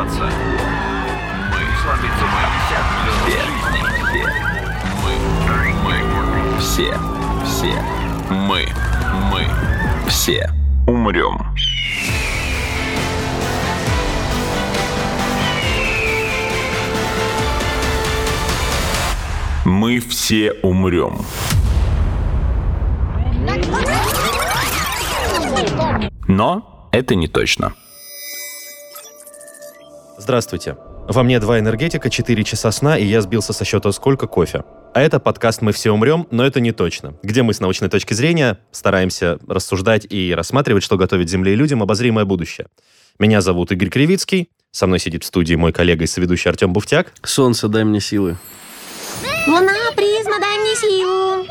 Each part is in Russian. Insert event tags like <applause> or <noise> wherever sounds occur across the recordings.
развиваться. Мы сломиться мы все, Мы, мы, все, все, мы, мы, все. Умрем. Мы все умрем. Но это не точно. Здравствуйте. Во мне два энергетика, 4 часа сна, и я сбился со счета сколько кофе. А это подкаст «Мы все умрем», но это не точно. Где мы с научной точки зрения стараемся рассуждать и рассматривать, что готовит Земле и людям обозримое будущее. Меня зовут Игорь Кривицкий. Со мной сидит в студии мой коллега и соведущий Артем Буфтяк. Солнце, дай мне силы. Луна, призма, дай мне силу.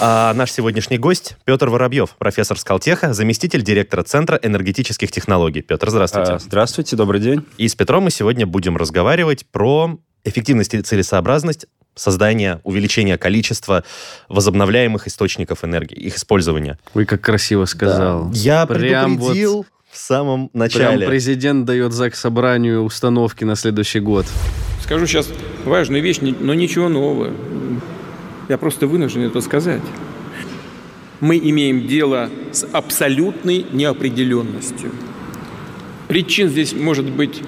А наш сегодняшний гость Петр Воробьев, профессор Скалтеха, заместитель директора Центра энергетических технологий. Петр, здравствуйте. А, здравствуйте, добрый день. И с Петром мы сегодня будем разговаривать про эффективность и целесообразность создания, увеличения количества возобновляемых источников энергии, их использования. Ой, как красиво сказал. Я Прям предупредил вот- в самом Прям начале. президент дает ЗАГС собранию установки на следующий год. Скажу сейчас важную вещь, но ничего нового. Я просто вынужден это сказать. Мы имеем дело с абсолютной неопределенностью. Причин здесь может быть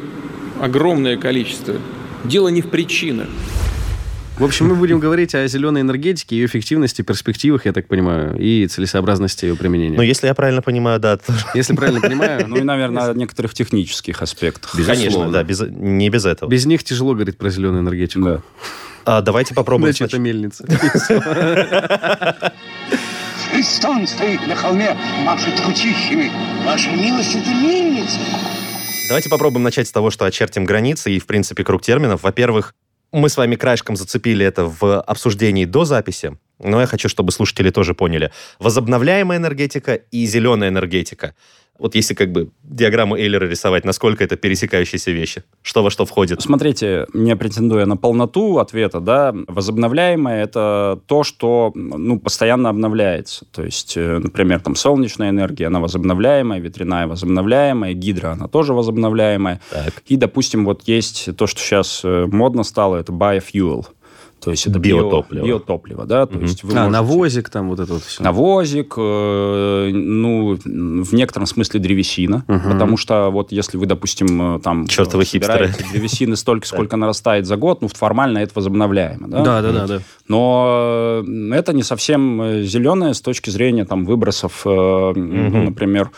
огромное количество. Дело не в причинах. В общем, мы будем говорить о зеленой энергетике, ее эффективности, перспективах, я так понимаю, и целесообразности ее применения. Но если я правильно понимаю, да, то- Если правильно понимаю, Ну и, наверное, о некоторых технических аспектах. конечно, да, без- не без этого. без них тяжело говорить про зеленую энергетику. Да. А, давайте попробуем. Значит, это мельница. <laughs> Христон стоит на холме, машет ручищами. Ваша милость, это мельница. Давайте попробуем начать с того, что очертим границы и, в принципе, круг терминов. Во-первых, мы с вами краешком зацепили это в обсуждении до записи, но я хочу, чтобы слушатели тоже поняли. Возобновляемая энергетика и зеленая энергетика. Вот если как бы диаграмму Эйлера рисовать, насколько это пересекающиеся вещи? Что во что входит? Смотрите, не претендуя на полноту ответа, да, возобновляемое – это то, что ну, постоянно обновляется. То есть, э, например, там солнечная энергия, она возобновляемая, ветряная возобновляемая, гидро, она тоже возобновляемая. Так. И, допустим, вот есть то, что сейчас э, модно стало, это biofuel. То есть это био- Биотопливо. биотопливо, да, то есть вы А, можете- навозик там, вот это вот все. Навозик, э, ну, в некотором смысле древесина, потому что вот если вы, допустим, э, там э, собираете хипстеры. древесины столько, <laughs> сколько нарастает за год, ну, формально это возобновляемо, да? Да, да, да, да. Но э, это не совсем зеленое с точки зрения там выбросов, э, например,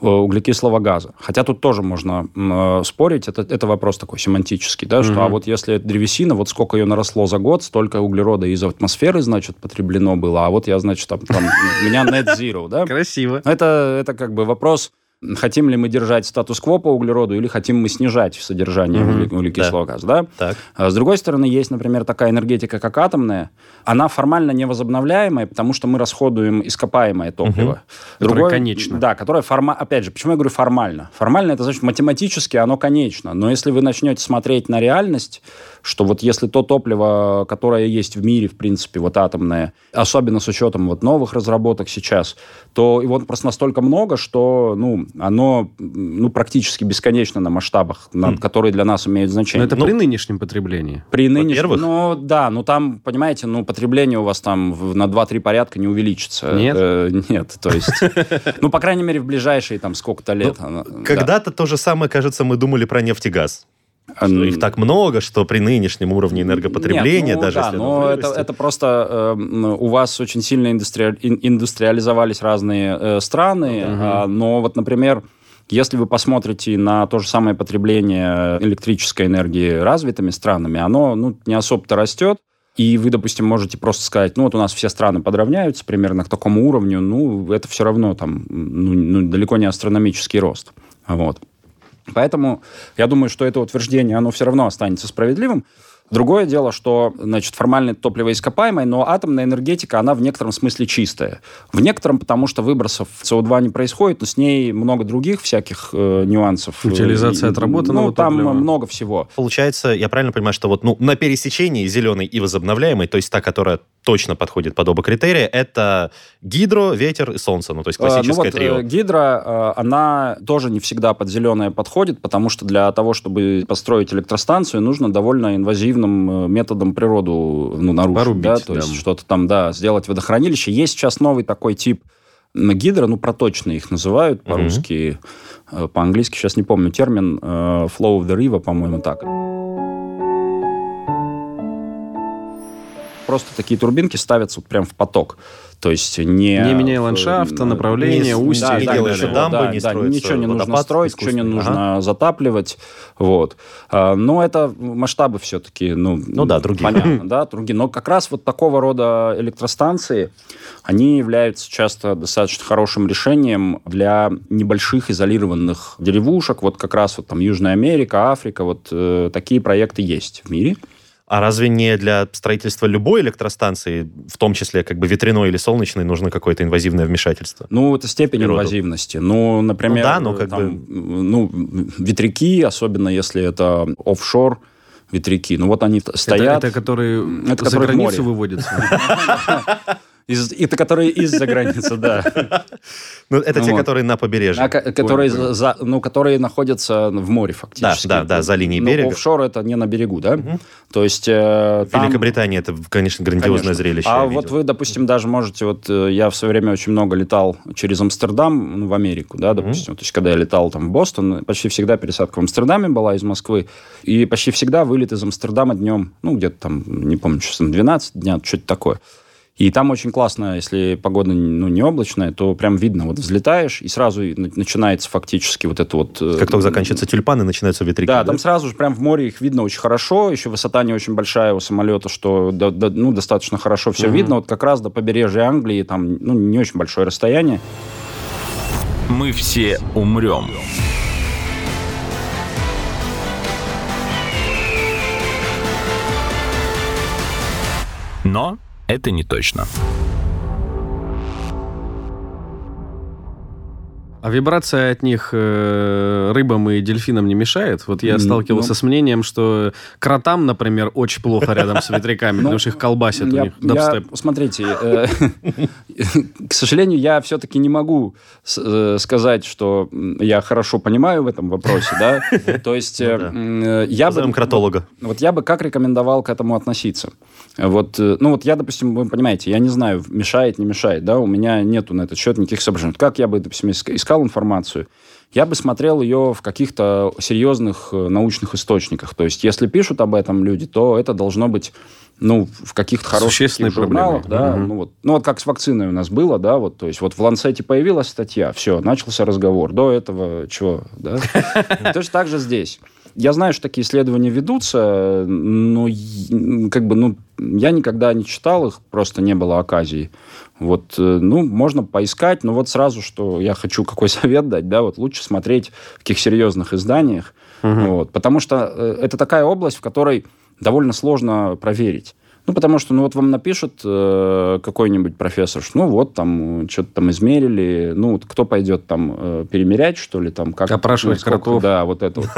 углекислого газа. Хотя тут тоже можно э, спорить, это, это вопрос такой семантический, да, что а вот если древесина, вот сколько ее наросло за год, столько углерода из атмосферы, значит, потреблено было, а вот я, значит, там, там у меня net zero, да? Красиво. Это, это как бы вопрос, хотим ли мы держать статус-кво по углероду или хотим мы снижать содержание угле- углекислого газа, да? Так. А С другой стороны, есть, например, такая энергетика, как атомная. Она формально невозобновляемая, потому что мы расходуем ископаемое топливо. Которое конечно. Да, которое формально... Опять же, почему я говорю формально? Формально это значит математически оно конечно. Но если вы начнете смотреть на реальность, что вот если то топливо, которое есть в мире, в принципе, вот атомное, особенно с учетом вот новых разработок сейчас, то его просто настолько много, что, ну, оно, ну, практически бесконечно на масштабах, на- которые для нас имеют Но значение. это Ну, при нынешнем потреблении. при нынешнем... Ну, да, ну там, понимаете, ну, потребление у вас там в- на 2-3 порядка не увеличится. Нет? Э, нет, то есть... Ну, по крайней мере, в ближайшие там сколько-то лет. да. Когда-то то же самое, кажется, мы думали про нефть и газ. Что их так много, что при нынешнем уровне энергопотребления, Нет, ну даже да, если но это, вырастет- это просто э, у вас очень сильно индустриаль- ин- индустриализовались разные э, страны, а, но вот, например, если вы посмотрите на то же самое потребление электрической энергии развитыми странами, оно ну, не особо-то растет. И вы, допустим, можете просто сказать, ну вот у нас все страны подравняются примерно к такому уровню, ну это все равно там ну, ну, далеко не астрономический рост. Вот. Поэтому я думаю, что это утверждение, оно все равно останется справедливым. Другое дело, что, значит, формально это топливо ископаемое, но атомная энергетика, она в некотором смысле чистая. В некотором, потому что выбросов СО2 не происходит, но с ней много других всяких э, нюансов. Утилизация отработанного Ну, там топлива. много всего. Получается, я правильно понимаю, что вот ну, на пересечении зеленой и возобновляемой, то есть та, которая точно подходит под оба критерия. Это гидро, ветер и солнце. Ну, то есть классическое ну, вот, трио. э, Гидро, э, она тоже не всегда под зеленое подходит, потому что для того, чтобы построить электростанцию, нужно довольно инвазивным э, методом природу ну, нарушить. Порубить, да, то да. есть что-то там, да, сделать водохранилище. Есть сейчас новый такой тип м, гидро, ну, проточные их называют по-русски. Э, По-английски сейчас не помню термин. э, Flow of the river, по-моему, так. Просто такие турбинки ставятся вот прям в поток. То есть не... Не меняя ландшафта, э, направления, не- устья и так далее. дамбы, да, не да, ничего не нужно строить, ничего не нужно затапливать. Вот. А, Но это масштабы все-таки, ну, Ну да, другие. Понятно, да, другие. Но как раз вот такого рода электростанции, они являются часто достаточно хорошим решением для небольших изолированных деревушек. Вот как раз вот там Южная Америка, Африка, вот э, такие проекты есть в мире. А разве не для строительства любой электростанции, в том числе как бы ветряной или солнечной, нужно какое-то инвазивное вмешательство? Ну, это степень Природу. инвазивности. Ну, например, Ну да, но как там, ну, ветряки, особенно если это офшор ветряки, ну вот они Это, стоят... это которые Это за которые границу море. выводятся. <laughs> Из, это которые из-за границы, да. Ну, это те, Вот. которые на побережье. Ко- которые, за- ну, которые находятся в море фактически. Да, да, да, за линией Ну, берега. офшор это не на берегу, да? То есть э, Великобритания это, конечно, грандиозное зрелище. А вот вы, допустим, даже можете, вот э, я в свое время очень много летал через Амстердам ну, в Америку, да, допустим. То есть, когда я летал там в Бостон, почти всегда пересадка в Амстердаме была из Москвы, и почти всегда вылет из Амстердама днем, ну, где-то там, не помню, там 12 дня, что-то такое. И там очень классно, если погода ну, не облачная, то прям видно, вот взлетаешь, и сразу начинается фактически вот это вот... э, Как только заканчиваются тюльпаны, начинаются ветряки. да, там сразу же прям в море их видно очень хорошо. Еще высота не очень большая у самолета, что до- до- ну, достаточно хорошо все видно. Вот как раз до побережья Англии там ну, не очень большое расстояние. Мы все умрем. Но это не точно. А вибрация от них э, рыбам и дельфинам не мешает? Вот я сталкивался ну. с мнением, что кротам, например, очень плохо рядом с ветряками, потому что их колбасит у Я- них дабстеп. смотрите, э, <laughs> к сожалению, я все-таки не могу э, сказать, что я хорошо понимаю в этом вопросе, да. <laughs> То есть м, э, я бы... Кротолога. Вот я бы как рекомендовал к этому относиться? Вот, э, ну вот я, допустим, вы понимаете, я не знаю, мешает, не мешает, да, у меня нету на этот счет никаких соображений. Как я бы, допустим, иск- искал информацию? Я бы смотрел ее в каких-то серьезных э, научных источниках. То есть, если пишут об этом люди, то это должно быть ну, в каких-то хороших журналах, проблемой. да, Мгм. ну вот, ну вот как с вакциной у нас было, да, вот, то есть вот в Ланцете появилась статья, все, начался разговор, до этого чего, да, <laughs> точно так же здесь. Я знаю, что такие исследования ведутся, но как бы, ну, я никогда не читал их, просто не было оказии. Вот, э, ну, можно поискать, но вот сразу, что я хочу какой <laughs> совет дать, да, вот лучше смотреть в каких серьезных изданиях, вот, потому что э, это такая область, в которой довольно сложно проверить. Ну, потому что, ну, вот вам напишет э, какой-нибудь профессор, что, ну, вот, там, что-то там измерили, ну, вот кто пойдет там э, перемерять, что ли, там, как... Опрашивать ну, сколько- кротов. Да, вот это вот.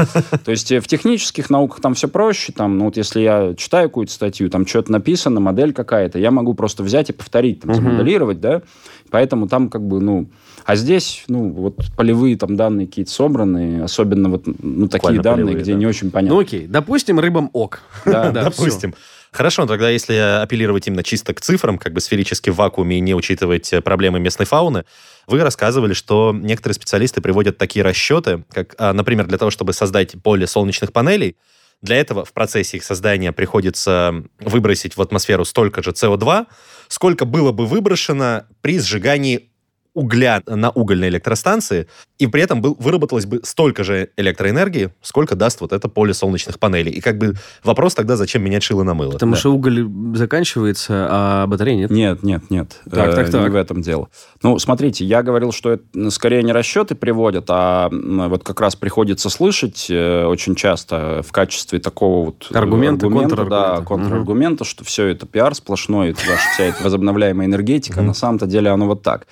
То есть э, в технических науках там все проще, там, ну, вот если я читаю какую-то статью, там что-то написано, модель какая-то, я могу просто взять и повторить, там, смоделировать, да, поэтому там как бы, ну... А здесь, ну, вот полевые там данные какие-то собраны, особенно вот, ну, такие данные, где не очень Ну понятно. окей, допустим, рыбам ок. Да. <laughs> Допустим. Хорошо, тогда если апеллировать именно чисто к цифрам, как бы сферически в вакууме и не учитывать э, проблемы местной фауны, вы рассказывали, что некоторые специалисты приводят такие расчеты, как, а, например, для того, чтобы создать поле солнечных панелей, для этого в процессе их создания приходится выбросить в атмосферу столько же СО2, сколько было бы выброшено при сжигании угля на угольной электростанции, и при этом был, выработалось бы столько же электроэнергии, сколько даст вот это поле солнечных панелей. И как бы вопрос тогда, зачем менять шило на мыло? Потому Да. что уголь заканчивается, а батареи нет. Нет, нет, нет. Так, Э, так, так. Не в этом дело. Ну, смотрите, я говорил, что это м, скорее не расчеты приводят, а вот как раз приходится слышать э, очень часто в качестве такого вот э, Аргумента, Да, контраргумента. контраргумента, что все это пиар сплошной, это ваша вся эта возобновляемая энергетика. На самом-то деле оно вот так.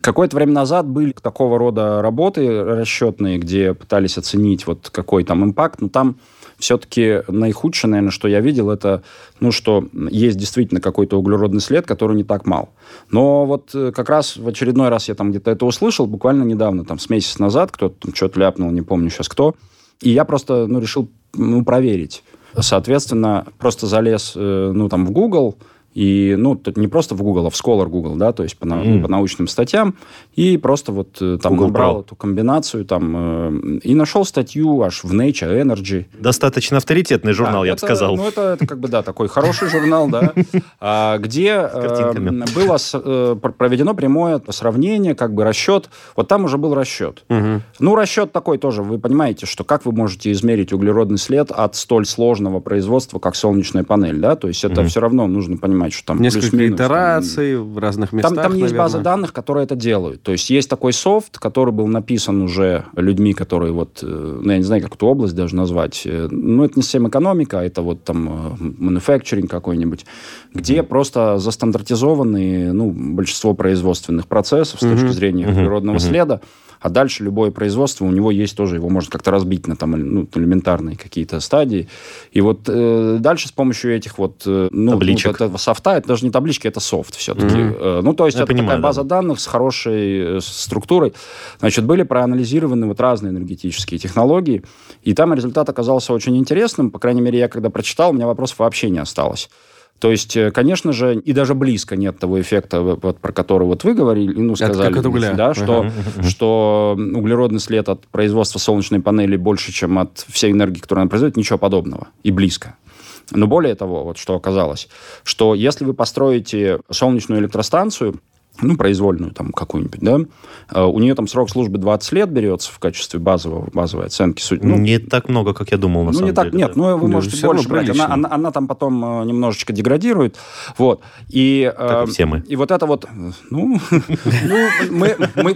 Какое-то время назад были такого рода работы расчетные, где пытались оценить вот какой там импакт, но там все-таки наихудшее, наверное, что я видел, это, ну, что есть действительно какой-то углеродный след, который не так мал. Но вот э, как раз в очередной раз я там где-то это услышал, буквально недавно, там, с месяц назад, кто-то там что-то ляпнул, не помню сейчас кто, и я просто, ну, решил, ну, проверить. Соответственно, просто залез, э, ну, там, в Google, и, ну, тут не просто в Google, а в Scholar Google, да, то есть по, mm. по научным статьям, и просто вот э, там Google набрал Pro. эту комбинацию там э, и нашел статью аж в Nature Energy. Достаточно авторитетный журнал, да, я бы сказал. Ну, это, это как бы, да, такой хороший журнал, да, <laughs> а, где э, было э, проведено прямое сравнение, как бы расчет. Вот там уже был расчет. Ну, расчет такой тоже, вы понимаете, что как вы можете измерить углеродный след от столь сложного производства, как солнечная панель, да, то есть это все равно нужно понимать, понимать, что там Несколько итераций там, в разных местах, Там, там есть база данных, которые это делают. То есть есть такой софт, который был написан уже людьми, которые вот, э, ну, я не знаю, как эту область даже назвать. Ну, это не совсем экономика, это вот там э, manufacturing какой-нибудь, где mm-hmm. просто застандартизованы, ну, большинство производственных процессов с mm-hmm. точки зрения mm-hmm. природного mm-hmm. следа. А дальше любое производство, у него есть тоже, его можно как-то разбить на там ну, элементарные какие-то стадии. И вот э, дальше с помощью этих вот... Э, ну, Табличек. Вот этого софта, это даже не таблички, это софт все-таки. Mm-hmm. Э, ну, то есть Я это понимаю, такая база да. данных с хорошей э, структурой. Значит, были проанализированы вот разные энергетические технологии, и там результат оказался очень интересным. По крайней мере, я когда прочитал, у меня вопросов вообще не осталось. То есть, э, конечно же, и даже близко нет того эффекта, вот, про который вот вы говорили, ну, сказали, как от угля. Да, что, uh-huh. что углеродный след от производства солнечной панели больше, чем от всей энергии, которую она производит, ничего подобного. И близко. Но более того, вот что оказалось, что если вы построите солнечную электростанцию, ну, произвольную там какую-нибудь, да, а у нее там срок службы 20 лет берется в качестве базового, базовой оценки. Ну, не так много, как я думал, на ну, самом не так, деле. Нет, да. ну, вы можете Все больше брать. Она, она, она там потом э, немножечко деградирует. Вот. И, как и все мы. И вот это вот, ну, <laughs> ну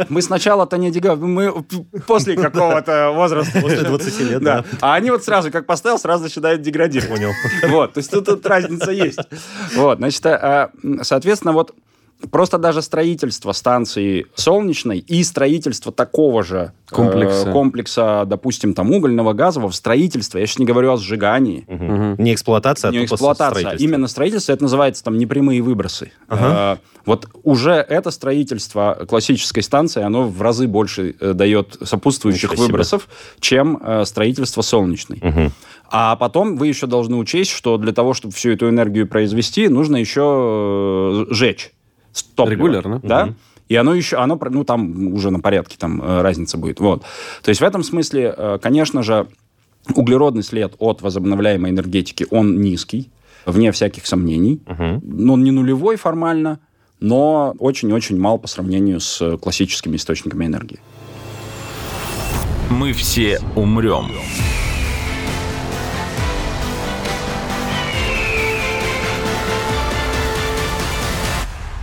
мы, сначала-то не деградируем, мы после какого-то возраста. После 20 лет, да. А они вот сразу, как поставил, сразу начинают деградировать. Понял. Вот, то есть тут, тут разница есть. Вот, значит, а, соответственно, вот Просто даже строительство станции солнечной и строительство такого же комплекса, э, комплекса допустим, там угольного, газового, строительство, я сейчас не говорю о сжигании. Угу. Не эксплуатация, а не эксплуатация, а именно строительство, это называется там непрямые выбросы. Ага. Э, вот уже это строительство классической станции, оно в разы больше э, дает сопутствующих выбросов, чем э, строительство солнечной. Угу. А потом вы еще должны учесть, что для того, чтобы всю эту энергию произвести, нужно еще э, жечь топлива. Регулярно. Да? Угу. И оно еще, оно, ну, там уже на порядке там э, разница будет. Вот. То есть в этом смысле, э, конечно же, углеродный след от возобновляемой энергетики, он низкий, вне всяких сомнений. Угу. Но он не нулевой формально, но очень-очень мал по сравнению с классическими источниками энергии. Мы все умрем.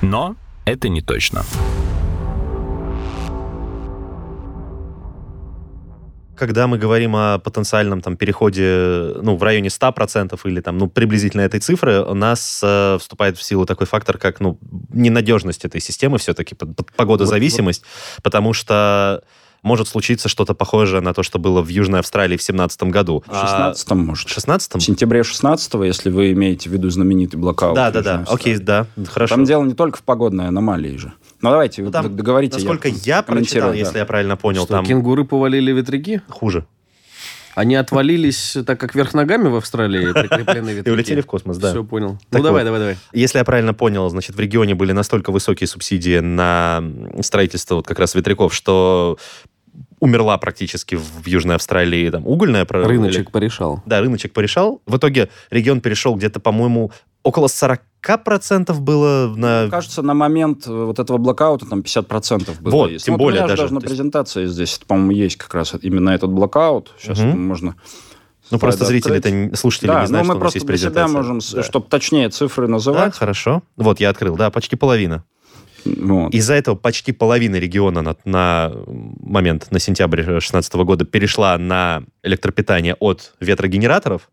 Но это не точно. когда мы говорим о потенциальном там переходе, ну, в районе 100% или там, ну, приблизительно этой цифры, у нас э, вступает в силу такой фактор, как, ну, ненадежность этой системы все-таки, погодозависимость, вот, вот. потому что может случиться что-то похожее на то, что было в Южной Австралии в 17 году. В 16 а, может. В 16 В сентябре 16 если вы имеете в виду знаменитый блокаут. Да, да, да. Окей, да, хорошо. Там дело не только в погодной аномалии же. Ну, давайте, ну, там, договорите. Насколько я, я прочитал, да. если я правильно понял, что, там... кенгуры повалили ветряки? Хуже. Они отвалились, так как вверх ногами в Австралии прикреплены ветряки. И улетели в космос, да. Все, понял. Так ну, давай, вот, давай, давай. Если я правильно понял, значит, в регионе были настолько высокие субсидии на строительство вот как раз ветряков, что умерла практически в Южной Австралии там угольная... Рыночек порешал. Да, рыночек порешал. В итоге регион перешел где-то, по-моему, около 40 процентов было на... Кажется, на момент э, вот этого блокаута там 50 процентов было. Вот, есть. тем ну, более даже. даже на презентации здесь, по-моему, есть как раз именно этот блокаут. Сейчас угу. можно... Ну, просто зрители, это слушатели да, не знают, ну, что мы просто есть презентация. себя можем, да. чтобы точнее цифры называть. Да, хорошо. Вот, я открыл, да, почти половина. Вот. Из-за этого почти половина региона на, на момент, на сентябрь 2016 года перешла на электропитание от ветрогенераторов.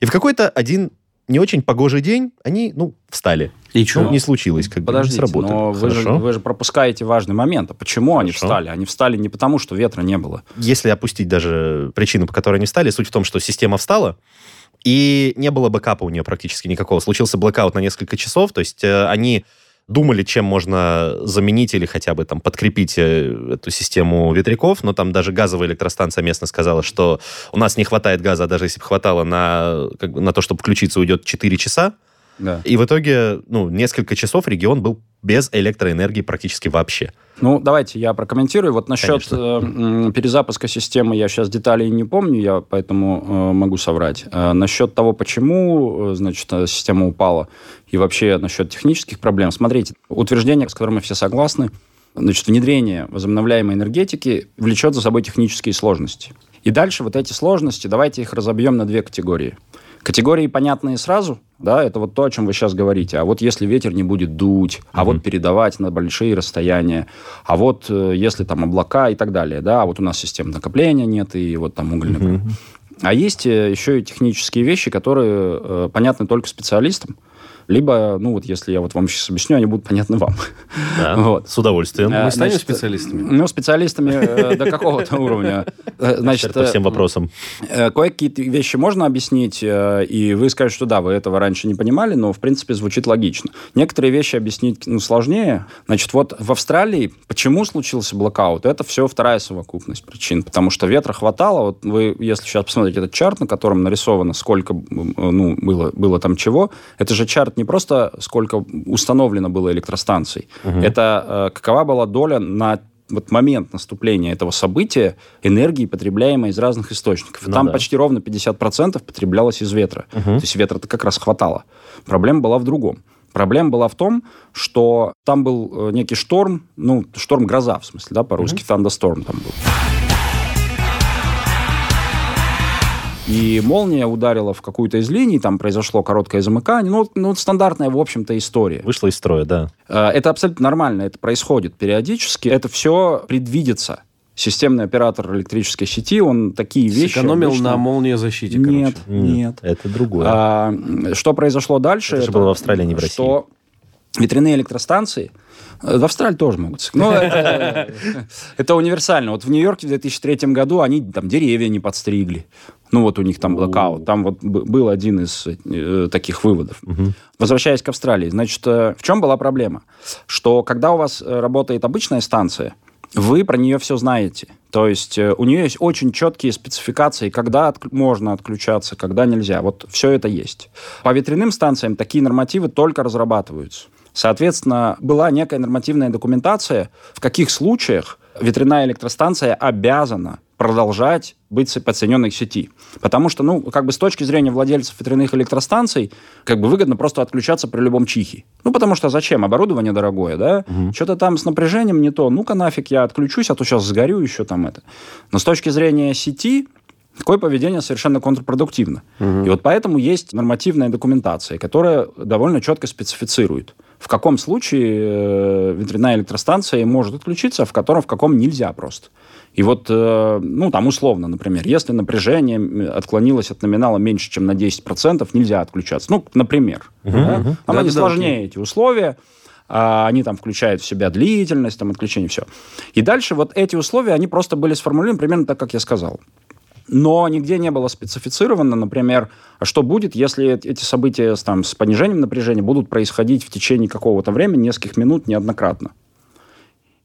И в какой-то один не очень погожий день они, ну, встали. И что? Не случилось, как бы не Подождите, сработало. но вы же, вы же пропускаете важный момент. А почему они Хорошо. встали? Они встали не потому, что ветра не было. Если опустить даже причину, по которой они встали, суть в том, что система встала, и не было бэкапа у нее практически никакого. Случился блокаут на несколько часов, то есть э, они думали, чем можно заменить или хотя бы там подкрепить э, эту систему ветряков, но там даже газовая электростанция местно сказала, что у нас не хватает газа, а даже если бы хватало на, как на то, чтобы включиться, уйдет 4 часа. Да. И в итоге, ну, несколько часов регион был без электроэнергии практически вообще. Ну, давайте я прокомментирую. Вот насчет Конечно. э, перезапуска системы я сейчас деталей не помню, я поэтому э, могу соврать. Э, насчет того, почему, значит, система упала, и вообще насчет технических проблем. Смотрите, утверждение, с которым мы все согласны, значит, внедрение возобновляемой энергетики влечет за собой технические сложности. И дальше вот эти сложности, давайте их разобьем на две категории. Категории понятные сразу, да, это вот то, о чем вы сейчас говорите. А вот если ветер не будет дуть, а вот передавать на большие расстояния, а вот э, если там облака и так далее, да, а вот у нас систем накопления нет, и вот там угольный пар. А есть э, еще и технические вещи, которые э, понятны только специалистам, либо, ну вот если я вот вам сейчас объясню, они будут понятны вам. Да, <laughs> Вот. с удовольствием. Э, Мы станем значит, специалистами? Ну, специалистами э, до какого-то <laughs> уровня. Э, Значит, по всем вопросам. Кое-какие вещи можно объяснить, и вы скажете, что да, вы этого раньше не понимали, но, в принципе, звучит логично. Некоторые вещи объяснить ну, сложнее. Значит, вот в Австралии почему случился блокаут? Это все вторая совокупность причин. Потому что ветра хватало. Вот вы, если сейчас посмотрите этот чарт, на котором нарисовано, сколько ну, было, было там чего, это же чарт не просто сколько установлено было электростанций. Это э, какова была доля на вот момент наступления этого события энергии, потребляемой из разных источников. Ну Там да. почти ровно 50% потреблялось из ветра. То есть ветра-то как раз хватало. Проблема была в другом. Проблема была в том, что там был э, некий шторм, ну, шторм-гроза, в смысле, да, по-русски, thunderstorm там был. И молния ударила в какую-то из линий, там произошло короткое замыкание. Ну, ну, стандартная, в общем-то, история. Вышла из строя, да. Э, Это абсолютно нормально, это происходит периодически. Это все предвидится. Системный оператор электрической сети, он такие вещи... Сэкономил обычно- на молниезащите, Нет, короче. нет. Это другое. А, что произошло дальше? Это же было в Австралии, не в России. Что ветряные электростанции э, в Австралии тоже могут. Ну, это, <laughs> это универсально. Вот в Нью-Йорке в 2003 году они там деревья не подстригли. Ну, вот у них там блокаут. Там вот был один из э, таких выводов. Возвращаясь к Австралии. Значит, э, в чем была проблема? Что когда у вас э, работает обычная станция, вы про нее все знаете. То есть э, у нее есть очень четкие спецификации, когда отк- можно отключаться, когда нельзя. Вот все это есть. По ветряным станциям такие нормативы только разрабатываются. Соответственно, была некая нормативная документация, в каких случаях ветряная электростанция обязана продолжать быть подсоединенной к сети. Потому что, ну, как бы с точки зрения владельцев ветряных электростанций, как бы выгодно просто отключаться при любом чихе. Ну, потому что зачем? Оборудование дорогое, да? Что-то там с напряжением не то. Ну-ка нафиг я отключусь, а то сейчас сгорю еще там это. Но с точки зрения сети, такое поведение совершенно контрпродуктивно. И вот поэтому есть нормативная документация, которая довольно четко специфицирует, в каком случае э, ветряная электростанция может отключиться, а в котором в каком нельзя просто. И вот, э, ну, там условно, например, если напряжение отклонилось от номинала меньше, чем на 10%, нельзя отключаться. Ну, например. да? Там Да-да-да, они сложнее, эти условия. А, Они там включают в себя длительность, там, отключение, все. И дальше вот эти условия, они просто были сформулированы примерно так, как я сказал. Но нигде не было специфицировано, например, что будет, если эт- эти события там, с понижением напряжения будут происходить в течение какого-то времени, нескольких минут, неоднократно.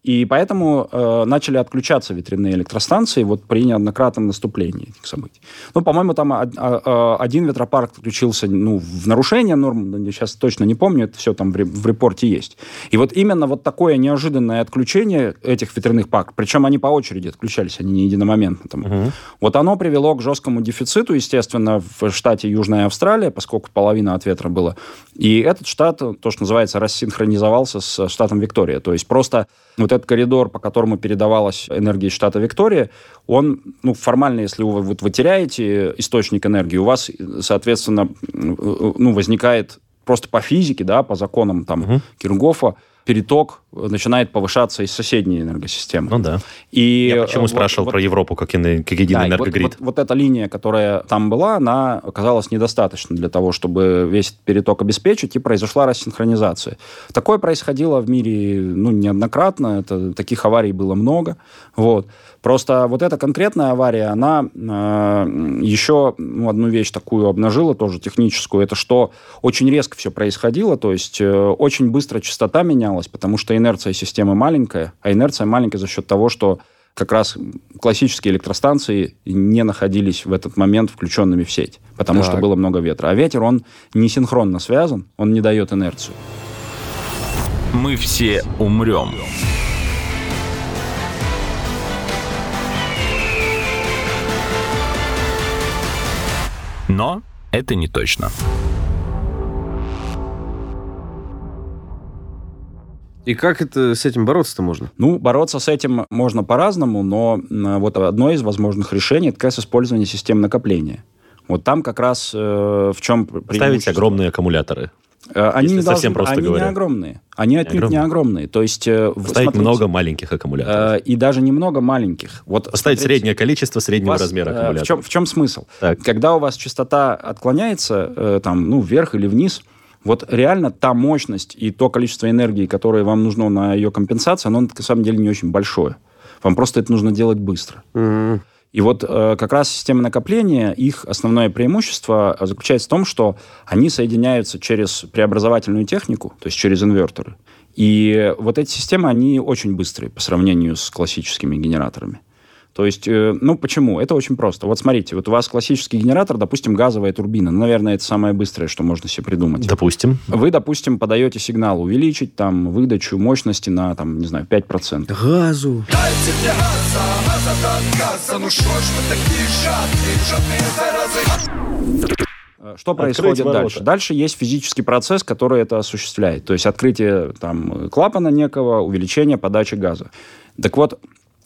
И поэтому э, начали отключаться ветряные электростанции вот при неоднократном наступлении этих событий. Ну, по-моему, там од- а- а- один ветропарк отключился ну, в нарушение норм, сейчас точно не помню, это все там в, в репорте есть. И вот именно вот такое неожиданное отключение этих ветряных парков, причем они по очереди отключались, они не единомоментно. Там, Вот оно привело к жесткому дефициту, естественно, в штате Южная Австралия, поскольку половина от ветра было. И этот штат, то, что называется, рассинхронизовался с штатом Виктория. То есть просто вот этот коридор, по которому передавалась энергия из штата Виктория, он, ну, формально, если вы, вот вы теряете источник энергии, у вас, соответственно, ну, возникает просто по физике, да, по законам там Киргофа, переток начинает повышаться из соседней энергосистемы. Ну да. И Я почему вот- спрашивал вот- про Европу как, ин- как единый да, и вот, энергогрид? вот- вот эта линия, которая там была, она оказалась недостаточно для того, чтобы весь переток обеспечить, и произошла рассинхронизация. Такое происходило в мире ну, неоднократно, это, таких аварий было много. Вот. Просто вот эта конкретная авария, она э, еще ну, одну вещь такую обнажила, тоже техническую, это что очень резко все происходило, то есть э, очень быстро частота менялась, потому что инерция системы маленькая, а инерция маленькая за счет того, что как раз классические электростанции не находились в этот момент включенными в сеть, потому Так. что было много ветра. А ветер, он не синхронно связан, он не дает инерцию. Мы все умрем. Но это не точно. И как это с этим бороться-то можно? Ну, бороться с этим можно по-разному, но вот одно из возможных решений это как раз использование систем накопления. Вот там как раз э, в чем Ставить огромные аккумуляторы. Э, Они если не совсем должны- просто они говоря. не огромные. Они отнюдь не огромные? огромные. То есть, э, вы Ставить смотрите, много маленьких аккумуляторов. э, и даже немного маленьких. Вот Поставить смотрите, среднее количество среднего вас, размера э, аккумулятора. В чем, в чем смысл? Так. Когда у вас частота отклоняется э, там, ну, вверх или вниз, вот реально та мощность и то количество энергии, которое вам нужно на ее компенсацию, оно на самом деле не очень большое. Вам просто это нужно делать быстро. М. И вот э, как раз системы накопления, их основное преимущество заключается в том, что они соединяются через преобразовательную технику, то есть через инверторы. И вот эти системы, они очень быстрые по сравнению с классическими генераторами. То есть, э, ну почему? Это очень просто. Вот смотрите, вот у вас классический генератор, допустим, газовая турбина. Ну, наверное, это самое быстрое, что можно себе придумать. Допустим. Вы, допустим, подаете сигнал увеличить там выдачу мощности на, там, не знаю, 5%. Газу. Э, Что Открыть происходит ворота. дальше? Дальше есть физический процесс, который это осуществляет. То есть открытие там, клапана некого, увеличение подачи газа. Так вот,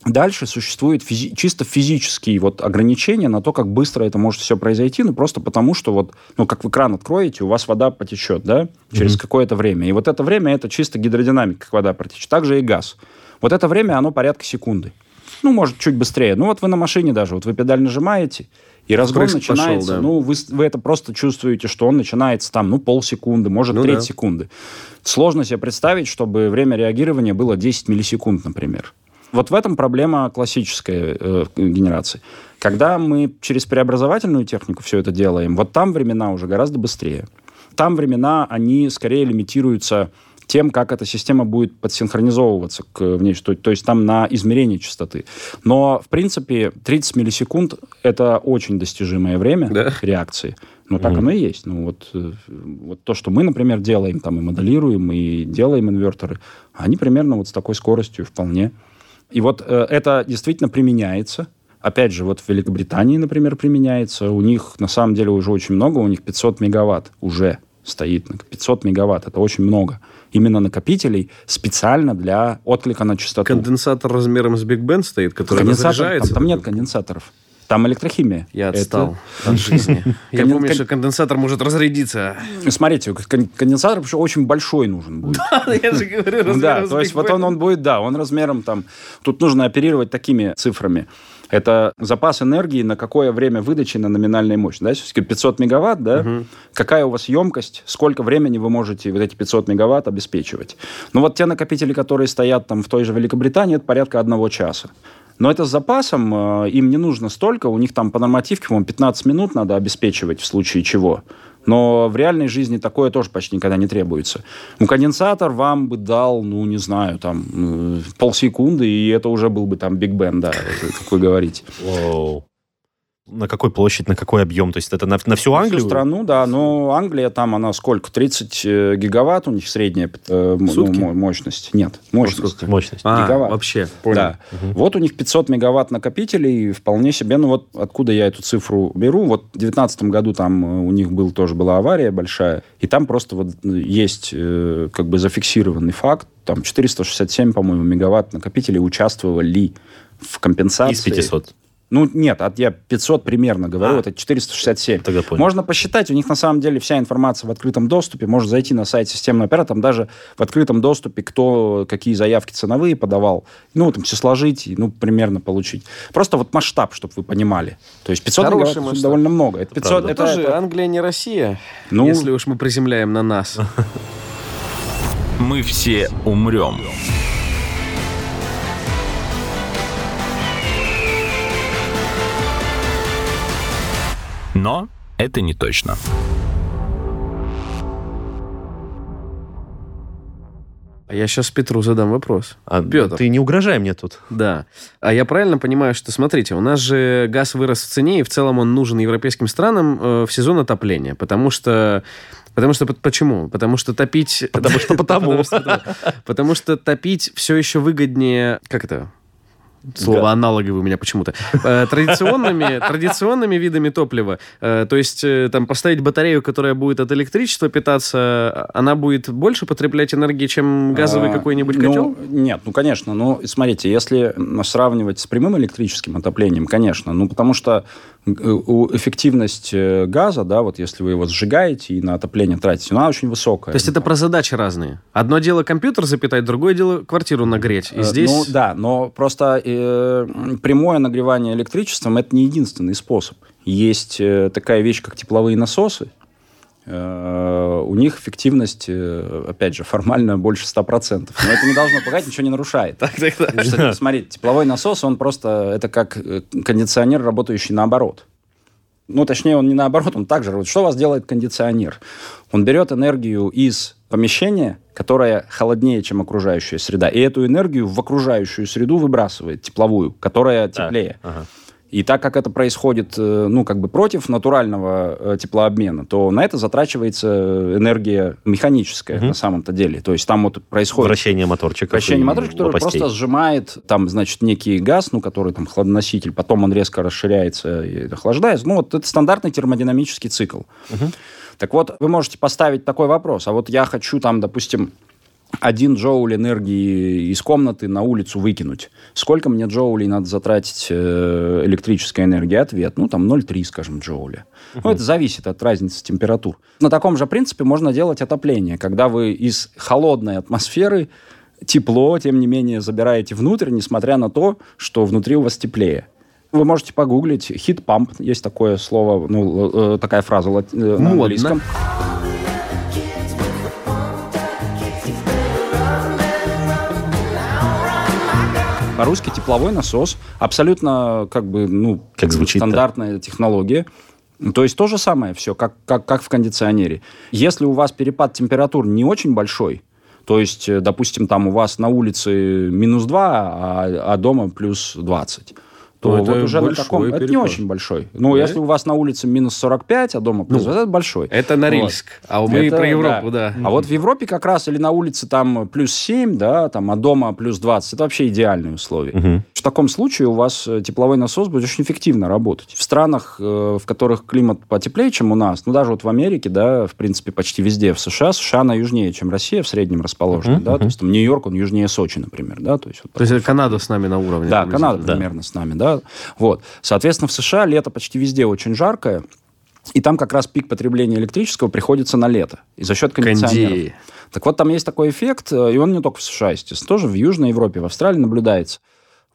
дальше существует физи- чисто физические вот ограничения на то, как быстро это может все произойти, ну просто потому, что вот, ну как вы кран откроете, у вас вода потечет, да, через какое-то время. И вот это время это чисто гидродинамика, как вода протечет. Также и газ. Вот это время, оно порядка секунды. Ну, может, чуть быстрее. Ну, вот вы на машине даже, вот вы педаль нажимаете, и разгон Впрыск пошел, начинается, да. ну, вы, вы это просто чувствуете, что он начинается там, ну, полсекунды, может, Ну треть да. секунды. Сложно себе представить, чтобы время реагирования было 10 миллисекунд, например. Вот в этом проблема классической э, генерации. Когда мы через преобразовательную технику все это делаем, вот там времена уже гораздо быстрее. Там времена, они скорее лимитируются тем, как эта система будет подсинхронизовываться к внешней, то, есть там на измерение частоты. Но, в принципе, 30 миллисекунд – это очень достижимое время Да. реакции. Ну, так оно и есть. Ну, вот, э, вот то, что мы, например, делаем, там и моделируем, и делаем инверторы, они примерно вот с такой скоростью вполне. И вот э, это действительно применяется. Опять же, вот в Великобритании, например, применяется. У них, на самом деле, уже очень много. У них 500 мегаватт уже стоит. 500 мегаватт – это очень много. Именно накопителей специально для отклика на частоту. Конденсатор размером с Биг Бен стоит, который Конденсатор- разряжается. Там, там нет конденсаторов. Там электрохимия. Я Это- отстал от <laughs> жизни. Я помню, что конденсатор может разрядиться. Смотрите, кон- конденсатор очень большой нужен будет. <laughs> Я же говорю, Да, то есть вот он, он будет, да, он размером там... Тут нужно оперировать такими цифрами. Это запас энергии на какое время выдачи на номинальной мощности. Да, если 500 мегаватт, да, какая у вас емкость, сколько времени вы можете вот эти 500 мегаватт обеспечивать. Ну вот те накопители, которые стоят там в той же Великобритании, это порядка одного часа. Но это с запасом, э, им не нужно столько, у них там по нормативке, по-моему, 15 минут надо обеспечивать в случае чего. Но в реальной жизни такое тоже почти никогда не требуется. Ну, конденсатор вам бы дал, ну, не знаю, там, э, полсекунды, и это уже был бы там Биг Бен, да, как вы говорите. Воу. На какой площадь, на какой объем? То есть это на, на всю На Англию? Всю страну, да, но Англия там, она сколько? 30 э, гигаватт у них средняя э, ну, Сутки? мо- мощность. Нет, мощность. Мощность. А, Гигаватт. вообще. Да. Вот у них 500 мегаватт накопителей, вполне себе, ну вот откуда я эту цифру беру, вот в 2019 году там э, у них был, тоже была авария большая, и там просто вот э, есть э, как бы зафиксированный факт, там 467, по-моему, мегаватт накопителей участвовали в компенсации. Из 500. Ну, нет, от я 500 примерно говорю, А. это 467. Тогда понял. Можно посчитать, у них на самом деле вся информация в открытом доступе, можно зайти на сайт системного оператора, там даже в открытом доступе, кто какие заявки ценовые подавал, ну, там все сложить, ну, примерно получить. Просто вот масштаб, чтобы вы понимали. То есть 500 Хороший мегаватт масштаб. довольно много. Это 500, правда. Это это, тоже это- Англия не Россия, Ну- если уж мы приземляем на нас. Мы все умрем. Но это не точно. А я сейчас Петру задам вопрос. А Петр. Ты не угрожай мне тут. Да. А я правильно понимаю, что, смотрите, у нас же газ вырос в цене, и в целом он нужен европейским странам э, в сезон отопления, потому что... Потому что... Почему? Потому что топить... Потому что <laughs> потому. Потому что топить все еще выгоднее... Как это? Слово аналоговый у меня почему-то. Э, Традиционными, <laughs> традиционными видами топлива. Э, То есть э, там поставить батарею, которая будет от электричества питаться, она будет больше потреблять энергии, чем газовый А, какой-нибудь ну, котел? Нет, ну, конечно. Ну, смотрите, если сравнивать с прямым электрическим отоплением, конечно. Ну, потому что эффективность э, газа, да, вот если вы его сжигаете и на отопление тратите, она очень высокая. То есть это про задачи разные. Одно дело компьютер запитать, другое дело квартиру нагреть. И Э, здесь... Ну, да, но просто э, прямое нагревание электричеством – это не единственный способ. Есть э, такая вещь, как тепловые насосы. Э, у них эффективность, э, опять же, формально больше 100%. Но это не должно пугать, ничего не нарушает. Потому что, смотрите, тепловой насос, он просто, это как э, кондиционер, работающий наоборот. Ну, точнее, он не наоборот, он также работает. Что у вас делает кондиционер? Он берет энергию из помещения, которое холоднее, чем окружающая среда, и эту энергию в окружающую среду выбрасывает, тепловую, которая теплее. ага. И так как это происходит, э, ну, как бы против натурального э, теплообмена, то на это затрачивается энергия механическая на самом-то деле. То есть там вот происходит... Вращение моторчика. Вращение моторчика, который просто сжимает там, значит, некий газ, ну, который там хладноситель, потом он резко расширяется и охлаждается. Ну, вот это стандартный термодинамический цикл. Так вот, вы можете поставить такой вопрос. А вот я хочу там, допустим, один джоуль энергии из комнаты на улицу выкинуть. Сколько мне джоулей надо затратить э, электрической энергии? Ответ, ну, там 0,3, скажем, джоуля. Ну, это зависит от разницы температур. На таком же принципе можно делать отопление, когда вы из холодной атмосферы тепло, тем не менее, забираете внутрь, несмотря на то, что внутри у вас теплее. Вы можете погуглить pump, есть такое слово, ну, э, такая фраза э, на английском. По-русски тепловой насос. Абсолютно, как бы, ну, Как звучит-то? стандартная технология. То есть то же самое все, как, как, как в кондиционере. Если у вас перепад температур не очень большой, то есть, э, допустим, там у вас на улице минус 2, а, а дома плюс 20, то Ну, вот уже на таком... Это не очень большой. Ну, Да? если у вас на улице минус 45, а дома плюс Ну, 20, это большой. Это Норильск. А мы Это, про Европу, да. А вот в Европе как раз или на улице там плюс 7, да, там, а дома плюс 20, это вообще идеальные условия. В таком случае у вас э, тепловой насос будет очень эффективно работать. В странах, э, в которых климат потеплее, чем у нас, ну, даже вот в Америке, да, в принципе, почти везде, в США, США она южнее, чем Россия в среднем расположена, да, то есть там Нью-Йорк, он южнее Сочи, например, да, то есть вот То есть Канада с нами на уровне. да. Канада примерно с нами, да. Вот. Соответственно, в США лето почти везде очень жаркое, и там как раз пик потребления электрического приходится на лето. И за счет кондиционеров. Кондеи. Так вот, там есть такой эффект, э, и он не только в США, естественно, тоже в Южной Европе, в Австралии наблюдается.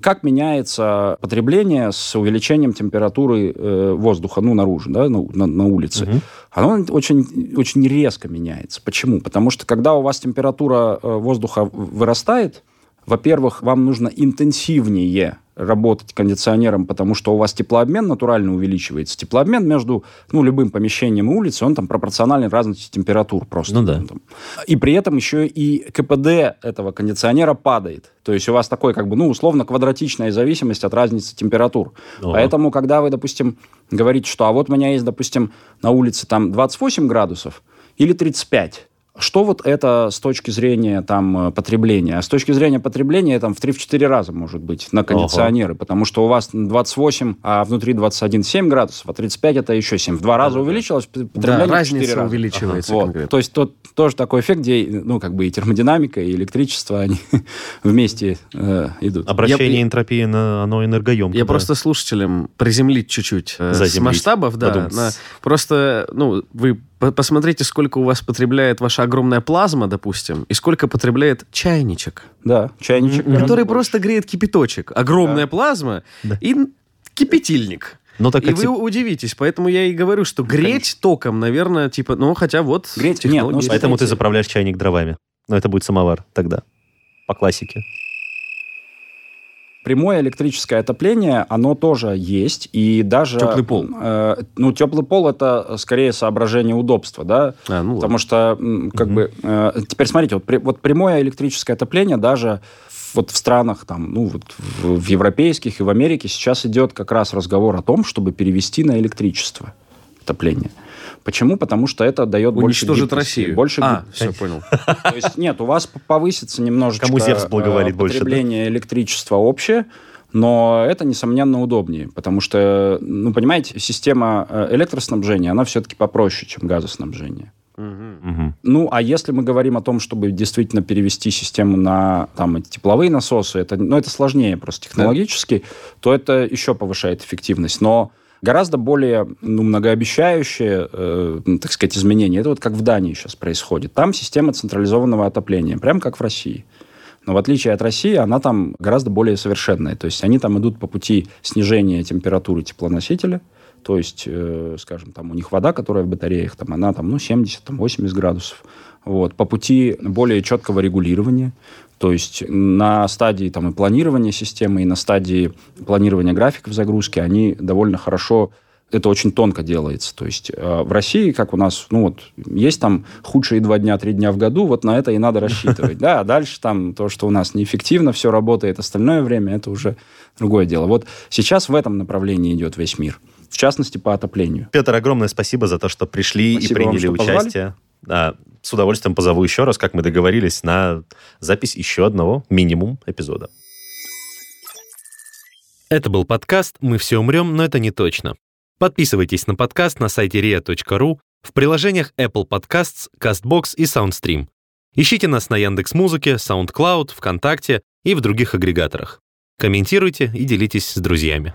Как меняется потребление с увеличением температуры э, воздуха, ну, наружу, да, ну, на, на улице? Оно очень, очень резко меняется. Почему? Потому что когда у вас температура э, воздуха вырастает, во-первых, вам нужно интенсивнее работать кондиционером, потому что у вас теплообмен натурально увеличивается. Теплообмен между ну, любым помещением и улицей, он там пропорционален разности температур просто. Ну да. И при этом еще и КПД этого кондиционера падает. То есть у вас такой, как бы, ну, условно, квадратичная зависимость от разницы температур. Ого. Поэтому, когда вы, допустим, говорите, что а вот у меня есть, допустим, на улице там 28 градусов или 35, Что вот это с точки зрения там э, потребления? А с точки зрения потребления там в 3-4 раза может быть на кондиционеры, потому что у вас 28, а внутри 21,7 градусов, а 35 это еще 7. В два раза увеличилось потребление Да, в 4 разница раза. увеличивается Вот. конкретно. То есть тот, тоже такой эффект, где ну как бы и термодинамика, и электричество, они <laughs> вместе э, идут. Обращение Я- энтропии, на, оно энергоемко. Я да. просто слушателям приземлить чуть-чуть э, с масштабов, да. На- просто, ну, вы посмотрите, сколько у вас потребляет ваша огромная плазма, допустим, и сколько потребляет чайничек, Да, чайничек. гораздо который просто греет кипяточек. Огромная плазма Да. и кипятильник. Ну, так и как вы тип- удивитесь, поэтому я и говорю, что греть током, наверное, типа, ну, хотя вот Греть- нет, технологии ну, есть. Поэтому ты заправляешь чайник дровами. Но это будет самовар тогда. По классике. Прямое электрическое отопление, оно тоже есть, и даже... Теплый пол. э, ну, теплый пол это скорее соображение удобства, да, А, ну потому что, м, как бы, э, теперь смотрите, вот, при- вот прямое электрическое отопление даже вот в странах, там, ну, вот в, в европейских и в Америке сейчас идет как раз разговор о том, чтобы перевести на электричество отопление. Почему? Потому что это дает больше Уничтожит гибкости, Россию. Больше а, гибкости. все, понял. То есть нет, у вас повысится немножечко Кому Зевс благоволит э, больше, да? потребление электричества общее, но это, несомненно, удобнее, потому что, ну, понимаете, система э, электроснабжения, она все-таки попроще, чем газоснабжение. Мгм. Ну, а если мы говорим о том, чтобы действительно перевести систему на там, тепловые насосы, это, ну, это сложнее просто технологически, то это еще повышает эффективность. Но гораздо более ну, многообещающее, э, ну, так сказать, изменение, это вот как в Дании сейчас происходит. Там система централизованного отопления, прям как в России. Но в отличие от России, она там гораздо более совершенная. То есть они там идут по пути снижения температуры теплоносителя. То есть, э, скажем, там у них вода, которая в батареях, там, она там, ну, 70, там, 80 градусов. Вот. По пути более четкого регулирования. То есть на стадии там, и планирования системы, и на стадии планирования графиков загрузки они довольно хорошо это очень тонко делается. То есть э, в России, как у нас, ну вот, есть там худшие два дня, три дня в году, вот на это и надо рассчитывать. <laughs> Да, а дальше там то, что у нас неэффективно все работает, остальное время, это уже другое дело. Вот сейчас в этом направлении идет весь мир. В частности, по отоплению. Петр, огромное спасибо за то, что пришли Спасибо и вам, приняли что позвали. участие. Да, с удовольствием позову еще раз, как мы договорились, на запись еще одного минимум эпизода. Это был подкаст «Мы все умрем, но это не точно». Подписывайтесь на подкаст на сайте ria.ru, в приложениях Apple Podcasts, CastBox и SoundStream. Ищите нас на Яндекс.Музыке, SoundCloud, ВКонтакте и в других агрегаторах. Комментируйте и делитесь с друзьями.